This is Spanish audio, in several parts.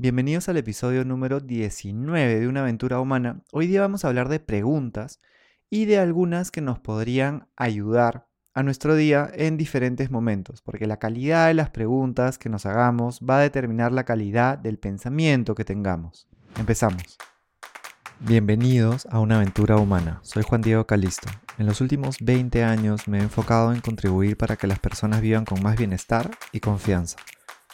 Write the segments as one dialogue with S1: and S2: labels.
S1: Bienvenidos al episodio número 19 de Una aventura humana. Hoy día vamos a hablar de preguntas y de algunas que nos podrían ayudar a nuestro día en diferentes momentos, porque la calidad de las preguntas que nos hagamos va a determinar la calidad del pensamiento que tengamos. Empezamos. Bienvenidos a una aventura humana. Soy Juan Diego Calisto. En los últimos 20 años me he enfocado en contribuir para que las personas vivan con más bienestar y confianza.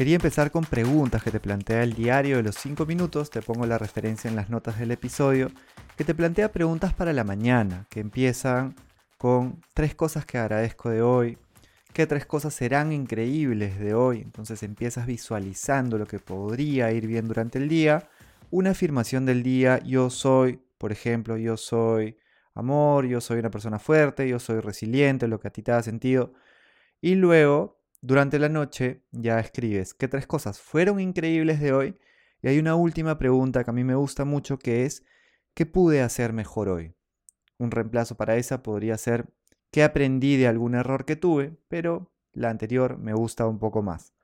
S1: Quería empezar con preguntas que te plantea el diario de los 5 minutos, te pongo la referencia en las notas del episodio, que te plantea preguntas para la mañana, que empiezan con tres cosas que agradezco de hoy, qué tres cosas serán increíbles de hoy, entonces empiezas visualizando lo que podría ir bien durante el día, una afirmación del día, yo soy, por ejemplo, yo soy amor, yo soy una persona fuerte, yo soy resiliente, lo que a ti te da sentido, y luego durante la noche ya escribes qué tres cosas fueron increíbles de hoy y hay una última pregunta que a mí me gusta mucho que es ¿qué pude hacer mejor hoy? Un reemplazo para esa podría ser ¿qué aprendí de algún error que tuve? Pero la anterior me gusta un poco más.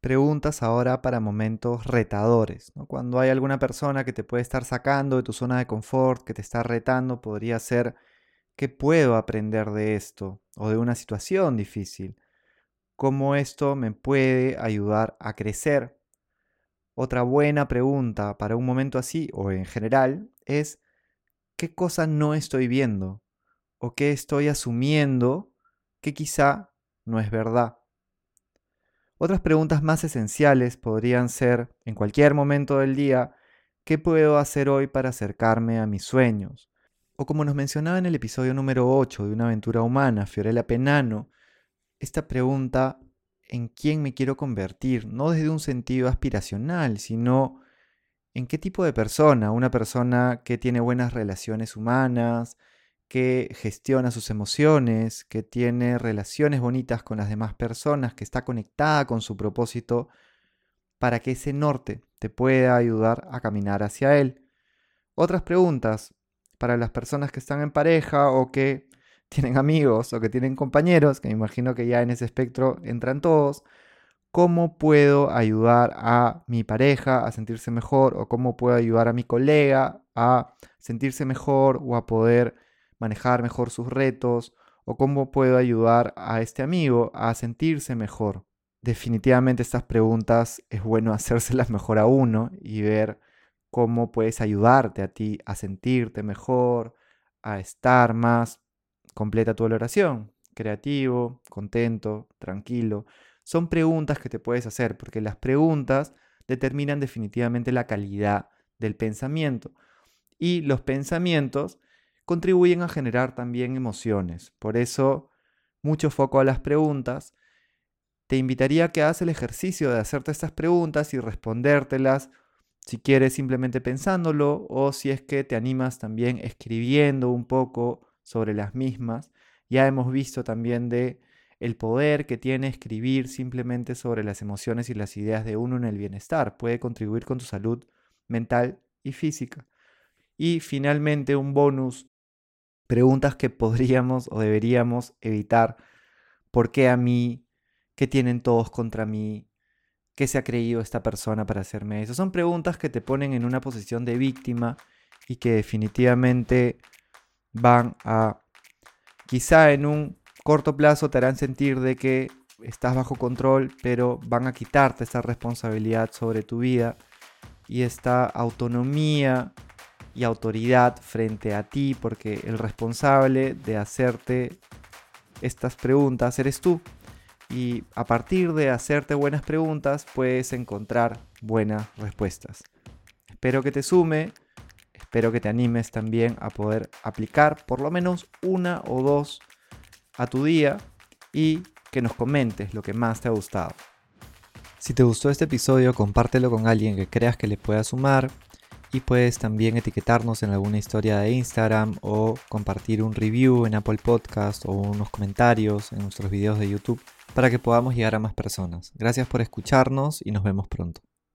S1: Preguntas ahora para momentos retadores. Cuando hay alguna persona que te puede estar sacando de tu zona de confort, que te está retando, podría ser ¿qué puedo aprender de esto? O de una situación difícil cómo esto me puede ayudar a crecer. Otra buena pregunta para un momento así o en general es ¿qué cosa no estoy viendo? ¿O qué estoy asumiendo que quizá no es verdad? Otras preguntas más esenciales podrían ser, en cualquier momento del día, ¿qué puedo hacer hoy para acercarme a mis sueños? O como nos mencionaba en el episodio número 8 de Una aventura humana, Fiorella Penano, esta pregunta en quién me quiero convertir, no desde un sentido aspiracional, sino en qué tipo de persona, una persona que tiene buenas relaciones humanas, que gestiona sus emociones, que tiene relaciones bonitas con las demás personas, que está conectada con su propósito, para que ese norte te pueda ayudar a caminar hacia él. Otras preguntas para las personas que están en pareja o que tienen amigos o que tienen compañeros, que me imagino que ya en ese espectro entran todos, ¿cómo puedo ayudar a mi pareja a sentirse mejor o cómo puedo ayudar a mi colega a sentirse mejor o a poder manejar mejor sus retos o cómo puedo ayudar a este amigo a sentirse mejor? Definitivamente estas preguntas es bueno hacérselas mejor a uno y ver cómo puedes ayudarte a ti a sentirte mejor, a estar más Completa tu oración. Creativo, contento, tranquilo. Son preguntas que te puedes hacer porque las preguntas determinan definitivamente la calidad del pensamiento. Y los pensamientos contribuyen a generar también emociones. Por eso, mucho foco a las preguntas. Te invitaría a que hagas el ejercicio de hacerte estas preguntas y respondértelas si quieres simplemente pensándolo o si es que te animas también escribiendo un poco sobre las mismas. Ya hemos visto también de el poder que tiene escribir simplemente sobre las emociones y las ideas de uno en el bienestar. Puede contribuir con tu salud mental y física. Y finalmente un bonus, preguntas que podríamos o deberíamos evitar. ¿Por qué a mí? ¿Qué tienen todos contra mí? ¿Qué se ha creído esta persona para hacerme eso? Son preguntas que te ponen en una posición de víctima y que definitivamente van a, quizá en un corto plazo te harán sentir de que estás bajo control, pero van a quitarte esa responsabilidad sobre tu vida y esta autonomía y autoridad frente a ti, porque el responsable de hacerte estas preguntas eres tú. Y a partir de hacerte buenas preguntas puedes encontrar buenas respuestas. Espero que te sume Espero que te animes también a poder aplicar por lo menos una o dos a tu día y que nos comentes lo que más te ha gustado. Si te gustó este episodio, compártelo con alguien que creas que le pueda sumar y puedes también etiquetarnos en alguna historia de Instagram o compartir un review en Apple Podcast o unos comentarios en nuestros videos de YouTube para que podamos llegar a más personas. Gracias por escucharnos y nos vemos pronto.